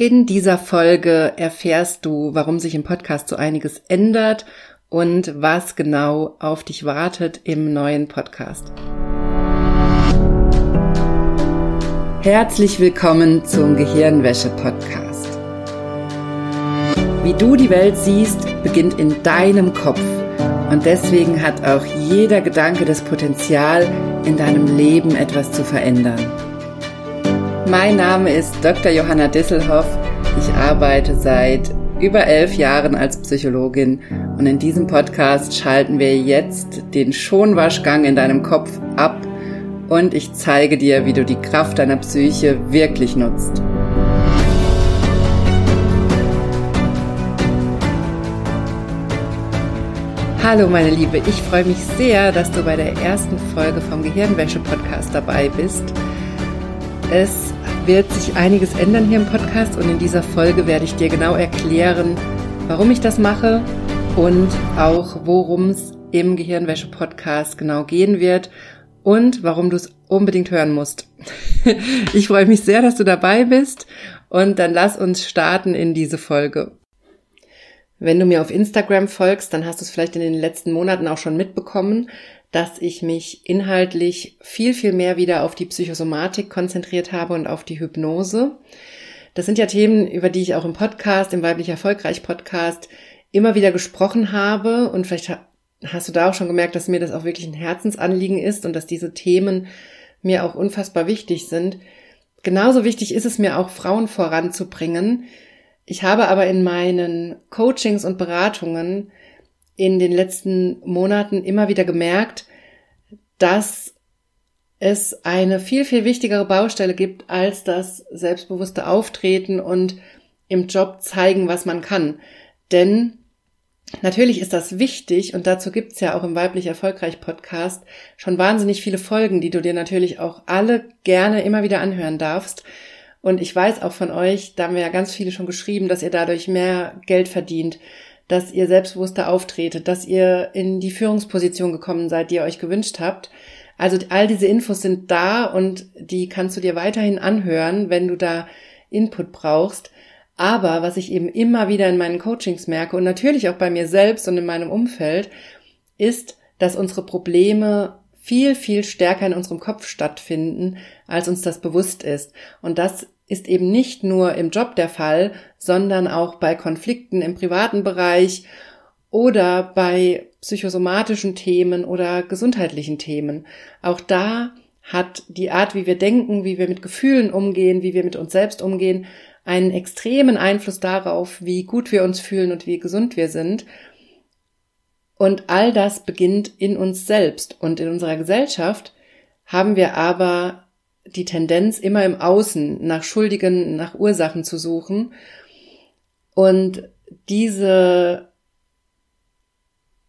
In dieser Folge erfährst du, warum sich im Podcast so einiges ändert und was genau auf dich wartet im neuen Podcast. Herzlich willkommen zum Gehirnwäsche-Podcast. Wie du die Welt siehst, beginnt in deinem Kopf. Und deswegen hat auch jeder Gedanke das Potenzial, in deinem Leben etwas zu verändern. Mein Name ist Dr. Johanna Disselhoff. Ich arbeite seit über elf Jahren als Psychologin und in diesem Podcast schalten wir jetzt den Schonwaschgang in deinem Kopf ab und ich zeige dir, wie du die Kraft deiner Psyche wirklich nutzt. Hallo meine Liebe, ich freue mich sehr, dass du bei der ersten Folge vom Gehirnwäsche-Podcast dabei bist. Es wird sich einiges ändern hier im Podcast und in dieser Folge werde ich dir genau erklären, warum ich das mache und auch worum es im Gehirnwäsche-Podcast genau gehen wird und warum du es unbedingt hören musst. ich freue mich sehr, dass du dabei bist und dann lass uns starten in diese Folge. Wenn du mir auf Instagram folgst, dann hast du es vielleicht in den letzten Monaten auch schon mitbekommen, dass ich mich inhaltlich viel, viel mehr wieder auf die Psychosomatik konzentriert habe und auf die Hypnose. Das sind ja Themen, über die ich auch im Podcast, im Weiblich Erfolgreich Podcast immer wieder gesprochen habe. Und vielleicht hast du da auch schon gemerkt, dass mir das auch wirklich ein Herzensanliegen ist und dass diese Themen mir auch unfassbar wichtig sind. Genauso wichtig ist es mir auch, Frauen voranzubringen. Ich habe aber in meinen Coachings und Beratungen in den letzten Monaten immer wieder gemerkt, dass es eine viel, viel wichtigere Baustelle gibt als das selbstbewusste Auftreten und im Job zeigen, was man kann. Denn natürlich ist das wichtig und dazu gibt's ja auch im Weiblich Erfolgreich Podcast schon wahnsinnig viele Folgen, die du dir natürlich auch alle gerne immer wieder anhören darfst. Und ich weiß auch von euch, da haben wir ja ganz viele schon geschrieben, dass ihr dadurch mehr Geld verdient, dass ihr selbstbewusster auftretet, dass ihr in die Führungsposition gekommen seid, die ihr euch gewünscht habt. Also all diese Infos sind da und die kannst du dir weiterhin anhören, wenn du da Input brauchst. Aber was ich eben immer wieder in meinen Coachings merke und natürlich auch bei mir selbst und in meinem Umfeld, ist, dass unsere Probleme viel, viel stärker in unserem Kopf stattfinden, als uns das bewusst ist. Und das ist eben nicht nur im Job der Fall, sondern auch bei Konflikten im privaten Bereich oder bei psychosomatischen Themen oder gesundheitlichen Themen. Auch da hat die Art, wie wir denken, wie wir mit Gefühlen umgehen, wie wir mit uns selbst umgehen, einen extremen Einfluss darauf, wie gut wir uns fühlen und wie gesund wir sind. Und all das beginnt in uns selbst. Und in unserer Gesellschaft haben wir aber die Tendenz, immer im Außen nach Schuldigen, nach Ursachen zu suchen. Und diese,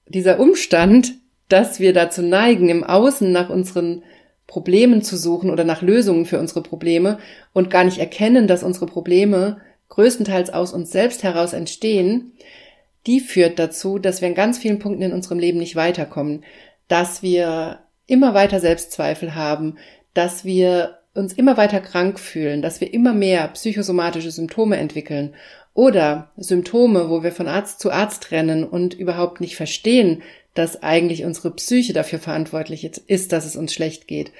dieser Umstand, dass wir dazu neigen, im Außen nach unseren Problemen zu suchen oder nach Lösungen für unsere Probleme und gar nicht erkennen, dass unsere Probleme größtenteils aus uns selbst heraus entstehen, die führt dazu, dass wir in ganz vielen Punkten in unserem Leben nicht weiterkommen, dass wir immer weiter Selbstzweifel haben, dass wir uns immer weiter krank fühlen, dass wir immer mehr psychosomatische Symptome entwickeln oder Symptome, wo wir von Arzt zu Arzt rennen und überhaupt nicht verstehen, dass eigentlich unsere Psyche dafür verantwortlich ist, dass es uns schlecht geht.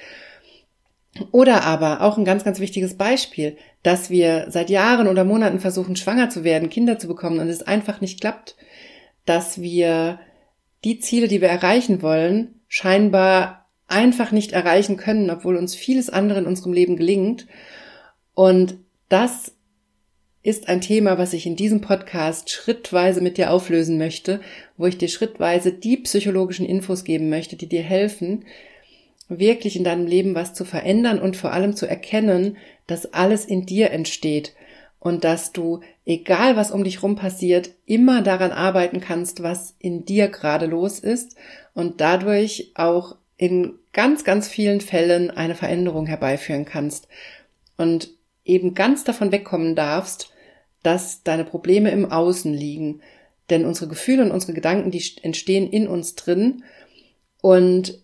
Oder aber auch ein ganz, ganz wichtiges Beispiel, dass wir seit Jahren oder Monaten versuchen, schwanger zu werden, Kinder zu bekommen und es einfach nicht klappt, dass wir die Ziele, die wir erreichen wollen, scheinbar einfach nicht erreichen können, obwohl uns vieles andere in unserem Leben gelingt. Und das ist ein Thema, was ich in diesem Podcast schrittweise mit dir auflösen möchte, wo ich dir schrittweise die psychologischen Infos geben möchte, die dir helfen, wirklich in deinem Leben was zu verändern und vor allem zu erkennen, dass alles in dir entsteht und dass du, egal was um dich rum passiert, immer daran arbeiten kannst, was in dir gerade los ist und dadurch auch in ganz, ganz vielen Fällen eine Veränderung herbeiführen kannst und eben ganz davon wegkommen darfst, dass deine Probleme im Außen liegen. Denn unsere Gefühle und unsere Gedanken, die entstehen in uns drin und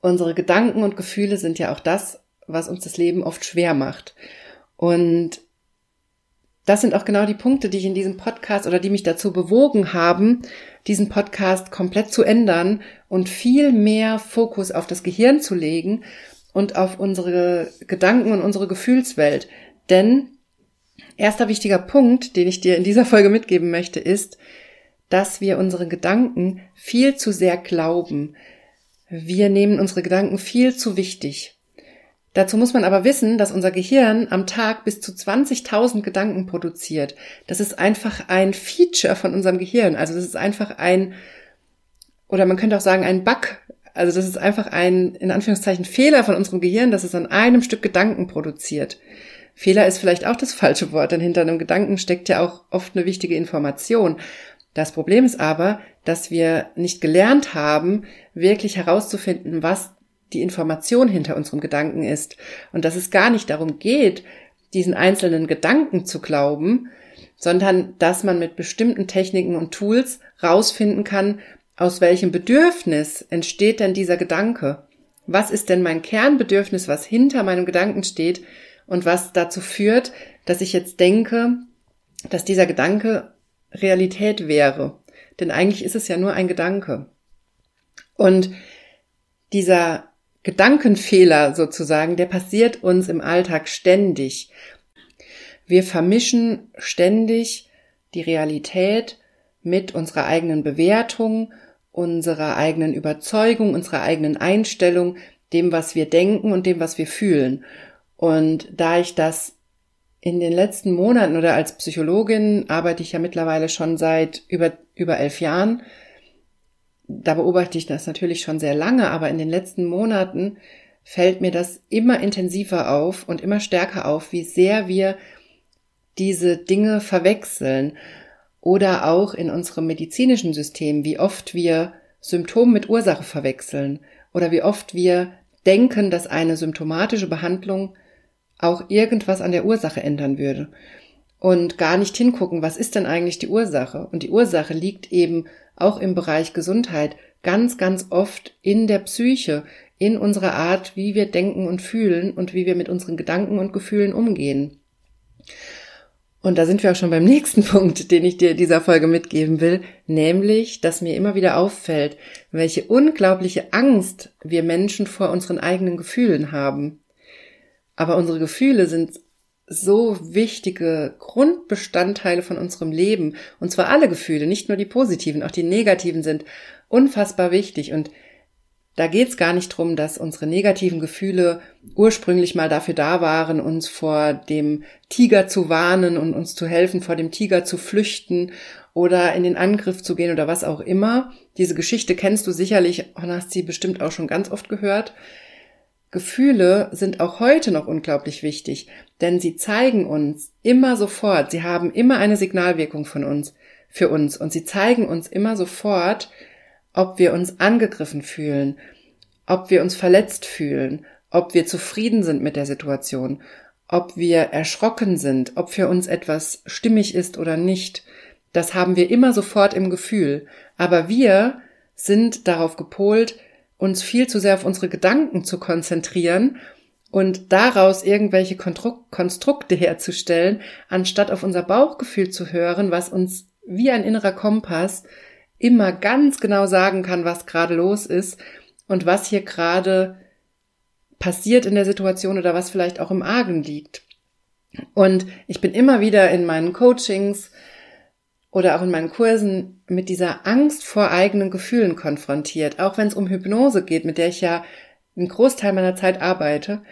unsere Gedanken und Gefühle sind ja auch das, was uns das Leben oft schwer macht. Und das sind auch genau die Punkte, die ich in diesem Podcast oder die mich dazu bewogen haben, diesen Podcast komplett zu ändern und viel mehr Fokus auf das Gehirn zu legen und auf unsere Gedanken und unsere Gefühlswelt. Denn erster wichtiger Punkt, den ich dir in dieser Folge mitgeben möchte, ist, dass wir unsere Gedanken viel zu sehr glauben. Wir nehmen unsere Gedanken viel zu wichtig. Dazu muss man aber wissen, dass unser Gehirn am Tag bis zu 20.000 Gedanken produziert. Das ist einfach ein Feature von unserem Gehirn. Also das ist einfach ein, oder man könnte auch sagen, ein Bug. Also das ist einfach ein, in Anführungszeichen, Fehler von unserem Gehirn, dass es an einem Stück Gedanken produziert. Fehler ist vielleicht auch das falsche Wort, denn hinter einem Gedanken steckt ja auch oft eine wichtige Information. Das Problem ist aber, dass wir nicht gelernt haben, wirklich herauszufinden, was die Information hinter unserem Gedanken ist und dass es gar nicht darum geht, diesen einzelnen Gedanken zu glauben, sondern dass man mit bestimmten Techniken und Tools rausfinden kann, aus welchem Bedürfnis entsteht denn dieser Gedanke? Was ist denn mein Kernbedürfnis, was hinter meinem Gedanken steht und was dazu führt, dass ich jetzt denke, dass dieser Gedanke Realität wäre? Denn eigentlich ist es ja nur ein Gedanke. Und dieser Gedankenfehler sozusagen, der passiert uns im Alltag ständig. Wir vermischen ständig die Realität mit unserer eigenen Bewertung, unserer eigenen Überzeugung, unserer eigenen Einstellung, dem, was wir denken und dem, was wir fühlen. Und da ich das in den letzten Monaten oder als Psychologin arbeite ich ja mittlerweile schon seit über, über elf Jahren, da beobachte ich das natürlich schon sehr lange, aber in den letzten Monaten fällt mir das immer intensiver auf und immer stärker auf, wie sehr wir diese Dinge verwechseln oder auch in unserem medizinischen System, wie oft wir Symptome mit Ursache verwechseln oder wie oft wir denken, dass eine symptomatische Behandlung auch irgendwas an der Ursache ändern würde und gar nicht hingucken, was ist denn eigentlich die Ursache? Und die Ursache liegt eben auch im Bereich Gesundheit ganz, ganz oft in der Psyche, in unserer Art, wie wir denken und fühlen und wie wir mit unseren Gedanken und Gefühlen umgehen. Und da sind wir auch schon beim nächsten Punkt, den ich dir in dieser Folge mitgeben will, nämlich, dass mir immer wieder auffällt, welche unglaubliche Angst wir Menschen vor unseren eigenen Gefühlen haben. Aber unsere Gefühle sind so wichtige Grundbestandteile von unserem Leben. Und zwar alle Gefühle, nicht nur die positiven, auch die negativen sind unfassbar wichtig. Und da geht's gar nicht drum, dass unsere negativen Gefühle ursprünglich mal dafür da waren, uns vor dem Tiger zu warnen und uns zu helfen, vor dem Tiger zu flüchten oder in den Angriff zu gehen oder was auch immer. Diese Geschichte kennst du sicherlich und hast sie bestimmt auch schon ganz oft gehört. Gefühle sind auch heute noch unglaublich wichtig, denn sie zeigen uns immer sofort, sie haben immer eine Signalwirkung von uns, für uns und sie zeigen uns immer sofort, ob wir uns angegriffen fühlen, ob wir uns verletzt fühlen, ob wir zufrieden sind mit der Situation, ob wir erschrocken sind, ob für uns etwas stimmig ist oder nicht. Das haben wir immer sofort im Gefühl. Aber wir sind darauf gepolt, uns viel zu sehr auf unsere Gedanken zu konzentrieren und daraus irgendwelche Konstrukte herzustellen, anstatt auf unser Bauchgefühl zu hören, was uns wie ein innerer Kompass immer ganz genau sagen kann, was gerade los ist und was hier gerade passiert in der Situation oder was vielleicht auch im Argen liegt. Und ich bin immer wieder in meinen Coachings oder auch in meinen Kursen mit dieser Angst vor eigenen Gefühlen konfrontiert. Auch wenn es um Hypnose geht, mit der ich ja einen Großteil meiner Zeit arbeite,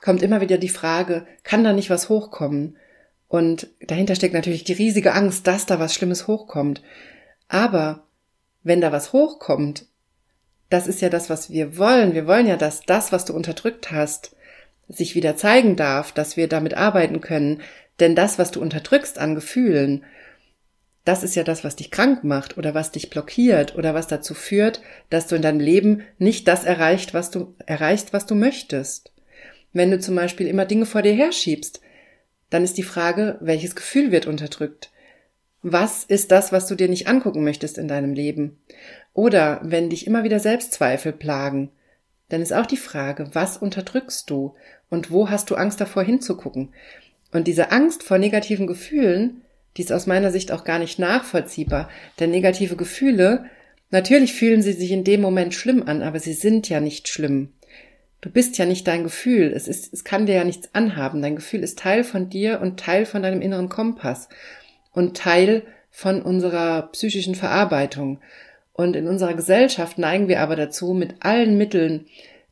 kommt immer wieder die Frage, kann da nicht was hochkommen? Und dahinter steckt natürlich die riesige Angst, dass da was Schlimmes hochkommt. Aber wenn da was hochkommt, das ist ja das, was wir wollen. Wir wollen ja, dass das, was du unterdrückt hast, sich wieder zeigen darf, dass wir damit arbeiten können. Denn das, was du unterdrückst an Gefühlen, das ist ja das, was dich krank macht oder was dich blockiert oder was dazu führt, dass du in deinem Leben nicht das erreicht, was du erreichst, was du möchtest. Wenn du zum Beispiel immer Dinge vor dir herschiebst, dann ist die Frage, welches Gefühl wird unterdrückt? Was ist das, was du dir nicht angucken möchtest in deinem Leben? Oder wenn dich immer wieder Selbstzweifel plagen, dann ist auch die Frage, was unterdrückst du und wo hast du Angst davor hinzugucken? Und diese Angst vor negativen Gefühlen, die ist aus meiner Sicht auch gar nicht nachvollziehbar. Denn negative Gefühle, natürlich fühlen sie sich in dem Moment schlimm an, aber sie sind ja nicht schlimm. Du bist ja nicht dein Gefühl. Es ist, es kann dir ja nichts anhaben. Dein Gefühl ist Teil von dir und Teil von deinem inneren Kompass und Teil von unserer psychischen Verarbeitung. Und in unserer Gesellschaft neigen wir aber dazu, mit allen Mitteln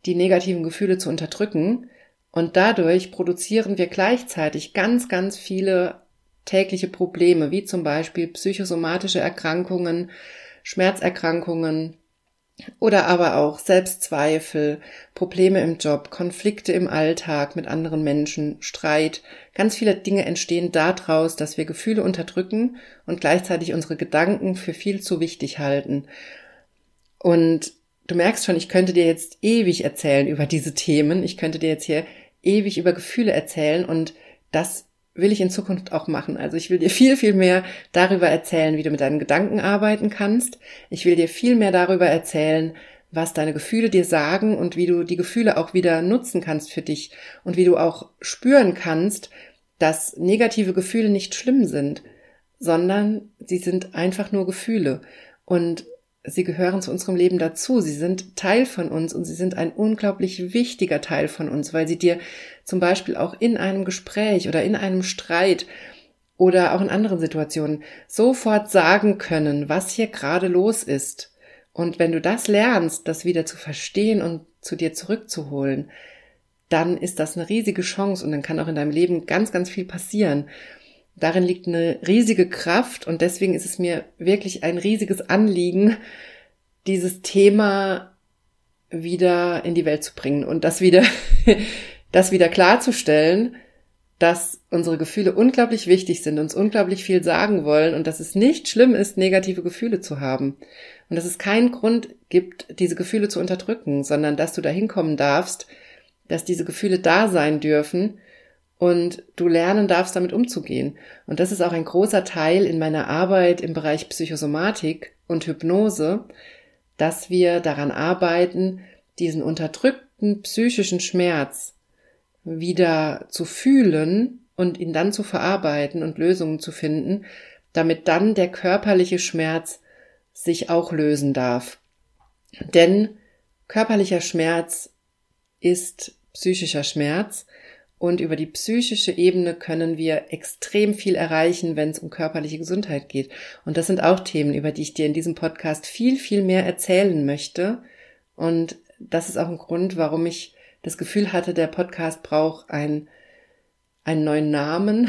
die negativen Gefühle zu unterdrücken. Und dadurch produzieren wir gleichzeitig ganz, ganz viele tägliche Probleme, wie zum Beispiel psychosomatische Erkrankungen, Schmerzerkrankungen oder aber auch Selbstzweifel, Probleme im Job, Konflikte im Alltag mit anderen Menschen, Streit. Ganz viele Dinge entstehen daraus, dass wir Gefühle unterdrücken und gleichzeitig unsere Gedanken für viel zu wichtig halten. Und du merkst schon, ich könnte dir jetzt ewig erzählen über diese Themen. Ich könnte dir jetzt hier ewig über Gefühle erzählen und das will ich in Zukunft auch machen. Also ich will dir viel, viel mehr darüber erzählen, wie du mit deinen Gedanken arbeiten kannst. Ich will dir viel mehr darüber erzählen, was deine Gefühle dir sagen und wie du die Gefühle auch wieder nutzen kannst für dich und wie du auch spüren kannst, dass negative Gefühle nicht schlimm sind, sondern sie sind einfach nur Gefühle. Und sie gehören zu unserem Leben dazu. Sie sind Teil von uns und sie sind ein unglaublich wichtiger Teil von uns, weil sie dir zum Beispiel auch in einem Gespräch oder in einem Streit oder auch in anderen Situationen sofort sagen können, was hier gerade los ist. Und wenn du das lernst, das wieder zu verstehen und zu dir zurückzuholen, dann ist das eine riesige Chance und dann kann auch in deinem Leben ganz, ganz viel passieren. Darin liegt eine riesige Kraft und deswegen ist es mir wirklich ein riesiges Anliegen, dieses Thema wieder in die Welt zu bringen und das wieder, das wieder klarzustellen, dass unsere Gefühle unglaublich wichtig sind, uns unglaublich viel sagen wollen und dass es nicht schlimm ist, negative Gefühle zu haben. Und dass es keinen Grund gibt, diese Gefühle zu unterdrücken, sondern dass du dahin kommen darfst, dass diese Gefühle da sein dürfen und du lernen darfst, damit umzugehen. Und das ist auch ein großer Teil in meiner Arbeit im Bereich Psychosomatik und Hypnose, dass wir daran arbeiten, diesen unterdrückten psychischen Schmerz wieder zu fühlen und ihn dann zu verarbeiten und Lösungen zu finden, damit dann der körperliche Schmerz sich auch lösen darf. Denn körperlicher Schmerz ist psychischer Schmerz und über die psychische Ebene können wir extrem viel erreichen, wenn es um körperliche Gesundheit geht. Und das sind auch Themen, über die ich dir in diesem Podcast viel, viel mehr erzählen möchte. Und das ist auch ein Grund, warum ich das Gefühl hatte, der Podcast braucht ein, einen neuen Namen,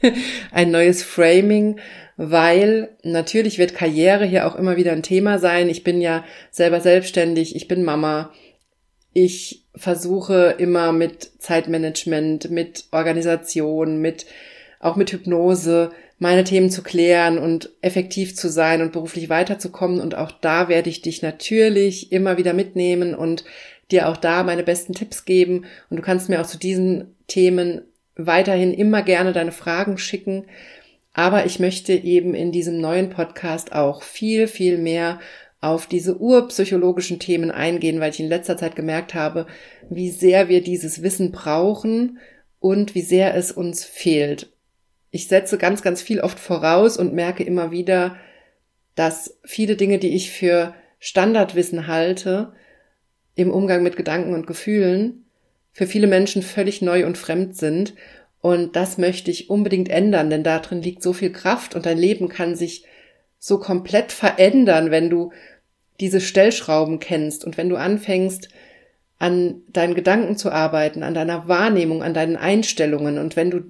ein neues Framing, weil natürlich wird Karriere hier auch immer wieder ein Thema sein. Ich bin ja selber selbstständig, ich bin Mama, ich versuche immer mit Zeitmanagement, mit Organisation, mit auch mit Hypnose meine Themen zu klären und effektiv zu sein und beruflich weiterzukommen. Und auch da werde ich dich natürlich immer wieder mitnehmen und dir auch da meine besten Tipps geben. Und du kannst mir auch zu diesen Themen weiterhin immer gerne deine Fragen schicken. Aber ich möchte eben in diesem neuen Podcast auch viel, viel mehr auf diese urpsychologischen Themen eingehen, weil ich in letzter Zeit gemerkt habe, wie sehr wir dieses Wissen brauchen und wie sehr es uns fehlt. Ich setze ganz, ganz viel oft voraus und merke immer wieder, dass viele Dinge, die ich für Standardwissen halte, im Umgang mit Gedanken und Gefühlen, für viele Menschen völlig neu und fremd sind. Und das möchte ich unbedingt ändern, denn darin liegt so viel Kraft und dein Leben kann sich so komplett verändern, wenn du diese Stellschrauben kennst und wenn du anfängst, an deinen Gedanken zu arbeiten, an deiner Wahrnehmung, an deinen Einstellungen und wenn du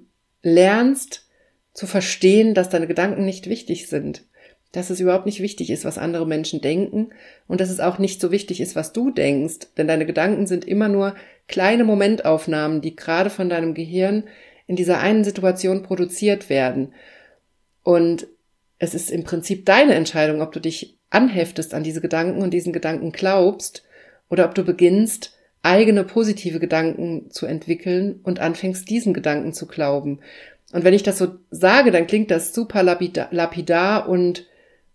lernst zu verstehen, dass deine Gedanken nicht wichtig sind, dass es überhaupt nicht wichtig ist, was andere Menschen denken und dass es auch nicht so wichtig ist, was du denkst, denn deine Gedanken sind immer nur kleine Momentaufnahmen, die gerade von deinem Gehirn in dieser einen Situation produziert werden. Und es ist im Prinzip deine Entscheidung, ob du dich anheftest an diese Gedanken und diesen Gedanken glaubst oder ob du beginnst, eigene positive Gedanken zu entwickeln und anfängst, diesen Gedanken zu glauben. Und wenn ich das so sage, dann klingt das super lapidar und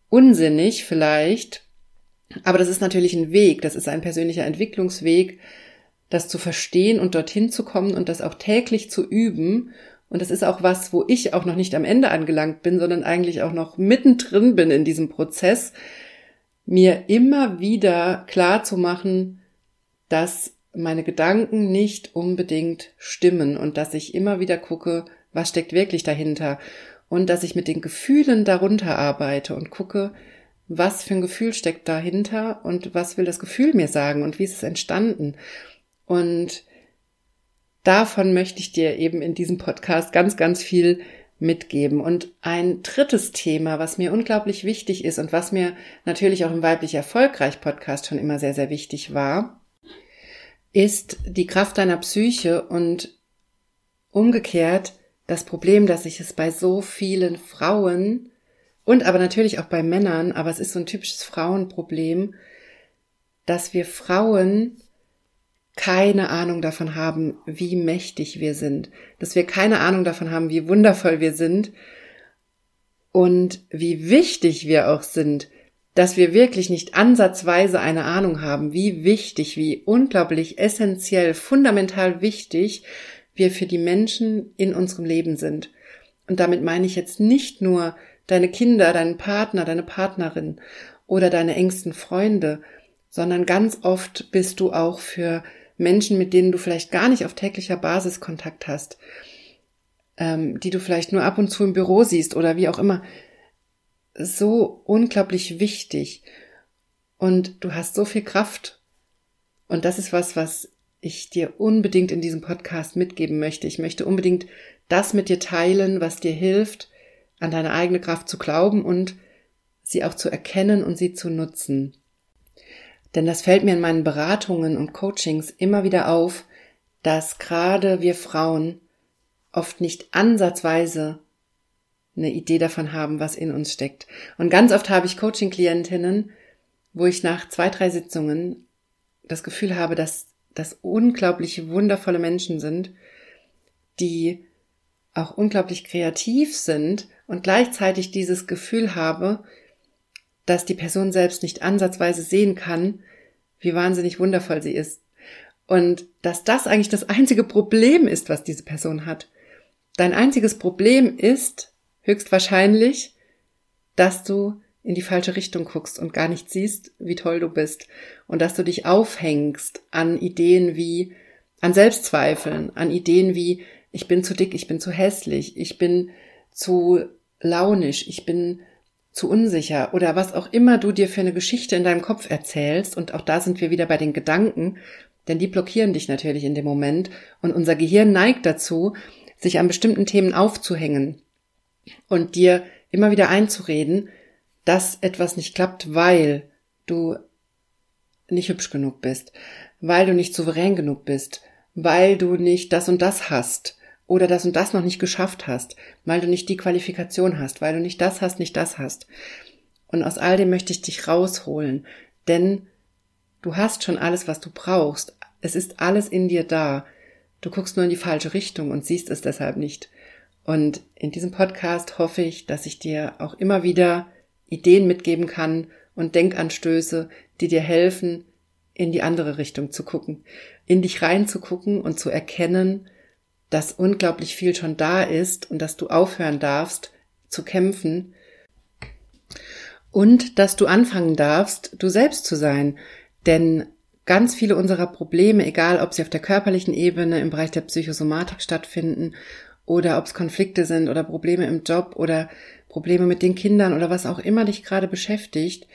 unsinnig vielleicht, aber das ist natürlich ein Weg, das ist ein persönlicher Entwicklungsweg, das zu verstehen und dorthin zu kommen und das auch täglich zu üben und das ist auch was, wo ich auch noch nicht am Ende angelangt bin, sondern eigentlich auch noch mittendrin bin in diesem Prozess, mir immer wieder klar zu machen, dass meine Gedanken nicht unbedingt stimmen und dass ich immer wieder gucke, was steckt wirklich dahinter und dass ich mit den Gefühlen darunter arbeite und gucke, was für ein Gefühl steckt dahinter und was will das Gefühl mir sagen und wie ist es entstanden. Und davon möchte ich dir eben in diesem Podcast ganz, ganz viel mitgeben. Und ein drittes Thema, was mir unglaublich wichtig ist und was mir natürlich auch im Weiblich Erfolgreich Podcast schon immer sehr, sehr wichtig war, ist die Kraft deiner Psyche und umgekehrt das Problem, dass ich es bei so vielen Frauen und aber natürlich auch bei Männern, aber es ist so ein typisches Frauenproblem, dass wir Frauen keine Ahnung davon haben, wie mächtig wir sind, dass wir keine Ahnung davon haben, wie wundervoll wir sind. Und wie wichtig wir auch sind, dass wir wirklich nicht ansatzweise eine Ahnung haben, wie wichtig, wie unglaublich essentiell, fundamental wichtig wir für die Menschen in unserem Leben sind. Und damit meine ich jetzt nicht nur deine Kinder, deinen Partner, deine Partnerin oder deine engsten Freunde, sondern ganz oft bist du auch für Menschen, mit denen du vielleicht gar nicht auf täglicher Basis Kontakt hast, ähm, die du vielleicht nur ab und zu im Büro siehst oder wie auch immer, so unglaublich wichtig. Und du hast so viel Kraft. Und das ist was, was ich dir unbedingt in diesem Podcast mitgeben möchte. Ich möchte unbedingt das mit dir teilen, was dir hilft, an deine eigene Kraft zu glauben und sie auch zu erkennen und sie zu nutzen. Denn das fällt mir in meinen Beratungen und Coachings immer wieder auf, dass gerade wir Frauen oft nicht ansatzweise eine Idee davon haben, was in uns steckt. Und ganz oft habe ich Coaching-Klientinnen, wo ich nach zwei, drei Sitzungen das Gefühl habe, dass das unglaublich wundervolle Menschen sind, die auch unglaublich kreativ sind und gleichzeitig dieses Gefühl habe, dass die Person selbst nicht ansatzweise sehen kann, wie wahnsinnig wundervoll sie ist. Und dass das eigentlich das einzige Problem ist, was diese Person hat. Dein einziges Problem ist höchstwahrscheinlich, dass du in die falsche Richtung guckst und gar nicht siehst, wie toll du bist. Und dass du dich aufhängst an Ideen wie, an Selbstzweifeln, an Ideen wie, ich bin zu dick, ich bin zu hässlich, ich bin zu launisch, ich bin zu unsicher oder was auch immer du dir für eine Geschichte in deinem Kopf erzählst. Und auch da sind wir wieder bei den Gedanken, denn die blockieren dich natürlich in dem Moment. Und unser Gehirn neigt dazu, sich an bestimmten Themen aufzuhängen und dir immer wieder einzureden, dass etwas nicht klappt, weil du nicht hübsch genug bist, weil du nicht souverän genug bist, weil du nicht das und das hast, oder das und das noch nicht geschafft hast, weil du nicht die Qualifikation hast, weil du nicht das hast, nicht das hast. Und aus all dem möchte ich dich rausholen, denn du hast schon alles, was du brauchst. Es ist alles in dir da. Du guckst nur in die falsche Richtung und siehst es deshalb nicht. Und in diesem Podcast hoffe ich, dass ich dir auch immer wieder Ideen mitgeben kann und Denkanstöße, die dir helfen, in die andere Richtung zu gucken, in dich reinzugucken und zu erkennen, dass unglaublich viel schon da ist und dass du aufhören darfst zu kämpfen und dass du anfangen darfst, du selbst zu sein. Denn ganz viele unserer Probleme, egal ob sie auf der körperlichen Ebene im Bereich der Psychosomatik stattfinden oder ob es Konflikte sind oder Probleme im Job oder Probleme mit den Kindern oder was auch immer dich gerade beschäftigt,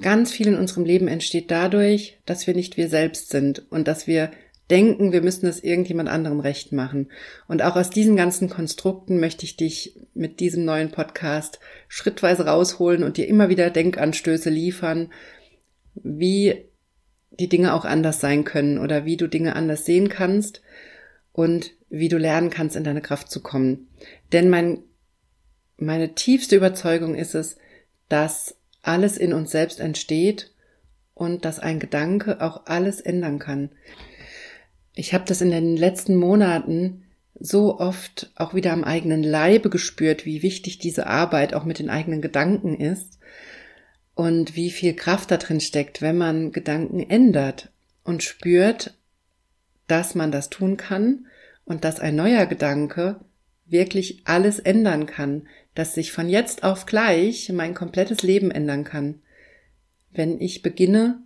ganz viel in unserem Leben entsteht dadurch, dass wir nicht wir selbst sind und dass wir denken, wir müssen es irgendjemand anderem recht machen. Und auch aus diesen ganzen Konstrukten möchte ich dich mit diesem neuen Podcast schrittweise rausholen und dir immer wieder Denkanstöße liefern, wie die Dinge auch anders sein können oder wie du Dinge anders sehen kannst und wie du lernen kannst, in deine Kraft zu kommen. Denn mein, meine tiefste Überzeugung ist es, dass alles in uns selbst entsteht und dass ein Gedanke auch alles ändern kann. Ich habe das in den letzten Monaten so oft auch wieder am eigenen Leibe gespürt, wie wichtig diese Arbeit auch mit den eigenen Gedanken ist und wie viel Kraft da drin steckt, wenn man Gedanken ändert und spürt, dass man das tun kann und dass ein neuer Gedanke wirklich alles ändern kann, dass sich von jetzt auf gleich mein komplettes Leben ändern kann, wenn ich beginne,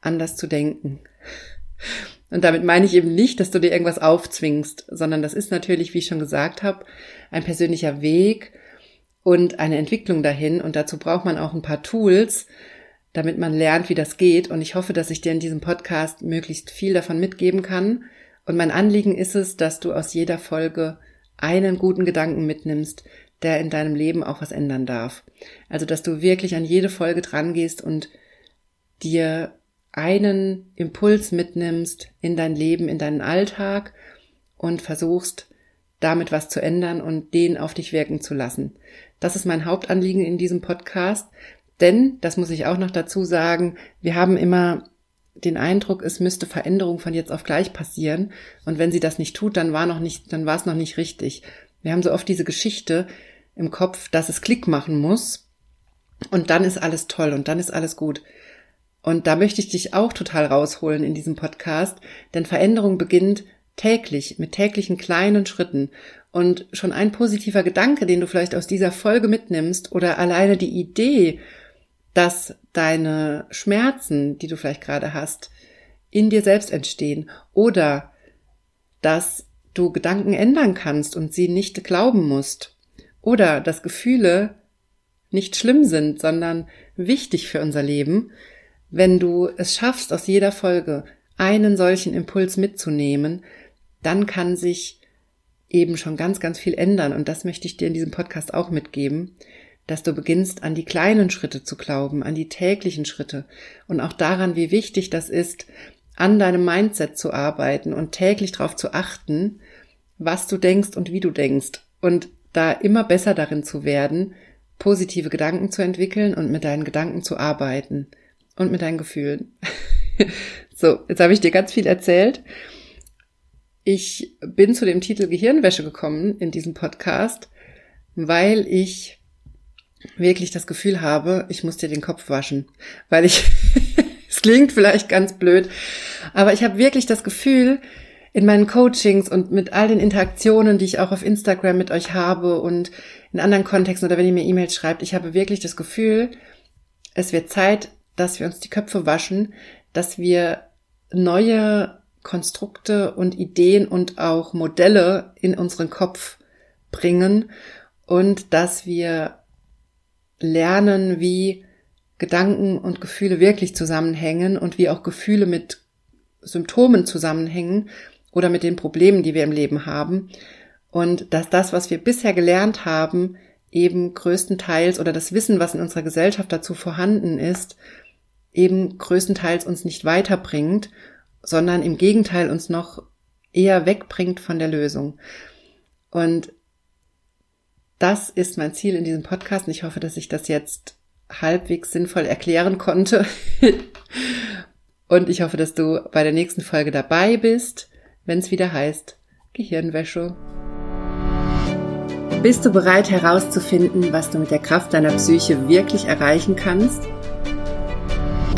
anders zu denken. Und damit meine ich eben nicht, dass du dir irgendwas aufzwingst, sondern das ist natürlich, wie ich schon gesagt habe, ein persönlicher Weg und eine Entwicklung dahin. Und dazu braucht man auch ein paar Tools, damit man lernt, wie das geht. Und ich hoffe, dass ich dir in diesem Podcast möglichst viel davon mitgeben kann. Und mein Anliegen ist es, dass du aus jeder Folge einen guten Gedanken mitnimmst, der in deinem Leben auch was ändern darf. Also, dass du wirklich an jede Folge dran gehst und dir einen Impuls mitnimmst in dein Leben, in deinen Alltag und versuchst, damit was zu ändern und den auf dich wirken zu lassen. Das ist mein Hauptanliegen in diesem Podcast, denn, das muss ich auch noch dazu sagen, wir haben immer den Eindruck, es müsste Veränderung von jetzt auf gleich passieren. Und wenn sie das nicht tut, dann war noch nicht, dann war es noch nicht richtig. Wir haben so oft diese Geschichte im Kopf, dass es Klick machen muss. Und dann ist alles toll und dann ist alles gut. Und da möchte ich dich auch total rausholen in diesem Podcast, denn Veränderung beginnt täglich, mit täglichen kleinen Schritten. Und schon ein positiver Gedanke, den du vielleicht aus dieser Folge mitnimmst oder alleine die Idee, dass deine Schmerzen, die du vielleicht gerade hast, in dir selbst entstehen oder dass du Gedanken ändern kannst und sie nicht glauben musst oder dass Gefühle nicht schlimm sind, sondern wichtig für unser Leben, wenn du es schaffst, aus jeder Folge einen solchen Impuls mitzunehmen, dann kann sich eben schon ganz, ganz viel ändern. Und das möchte ich dir in diesem Podcast auch mitgeben, dass du beginnst, an die kleinen Schritte zu glauben, an die täglichen Schritte. Und auch daran, wie wichtig das ist, an deinem Mindset zu arbeiten und täglich darauf zu achten, was du denkst und wie du denkst. Und da immer besser darin zu werden, positive Gedanken zu entwickeln und mit deinen Gedanken zu arbeiten und mit deinen Gefühlen. so, jetzt habe ich dir ganz viel erzählt. Ich bin zu dem Titel Gehirnwäsche gekommen in diesem Podcast, weil ich wirklich das Gefühl habe, ich muss dir den Kopf waschen, weil ich, es klingt vielleicht ganz blöd, aber ich habe wirklich das Gefühl, in meinen Coachings und mit all den Interaktionen, die ich auch auf Instagram mit euch habe und in anderen Kontexten oder wenn ihr mir E-Mails schreibt, ich habe wirklich das Gefühl, es wird Zeit, dass wir uns die Köpfe waschen, dass wir neue Konstrukte und Ideen und auch Modelle in unseren Kopf bringen und dass wir lernen, wie Gedanken und Gefühle wirklich zusammenhängen und wie auch Gefühle mit Symptomen zusammenhängen oder mit den Problemen, die wir im Leben haben. Und dass das, was wir bisher gelernt haben, eben größtenteils oder das Wissen, was in unserer Gesellschaft dazu vorhanden ist, eben größtenteils uns nicht weiterbringt, sondern im Gegenteil uns noch eher wegbringt von der Lösung. Und das ist mein Ziel in diesem Podcast und ich hoffe, dass ich das jetzt halbwegs sinnvoll erklären konnte. und ich hoffe, dass du bei der nächsten Folge dabei bist, wenn es wieder heißt Gehirnwäsche. Bist du bereit herauszufinden, was du mit der Kraft deiner Psyche wirklich erreichen kannst?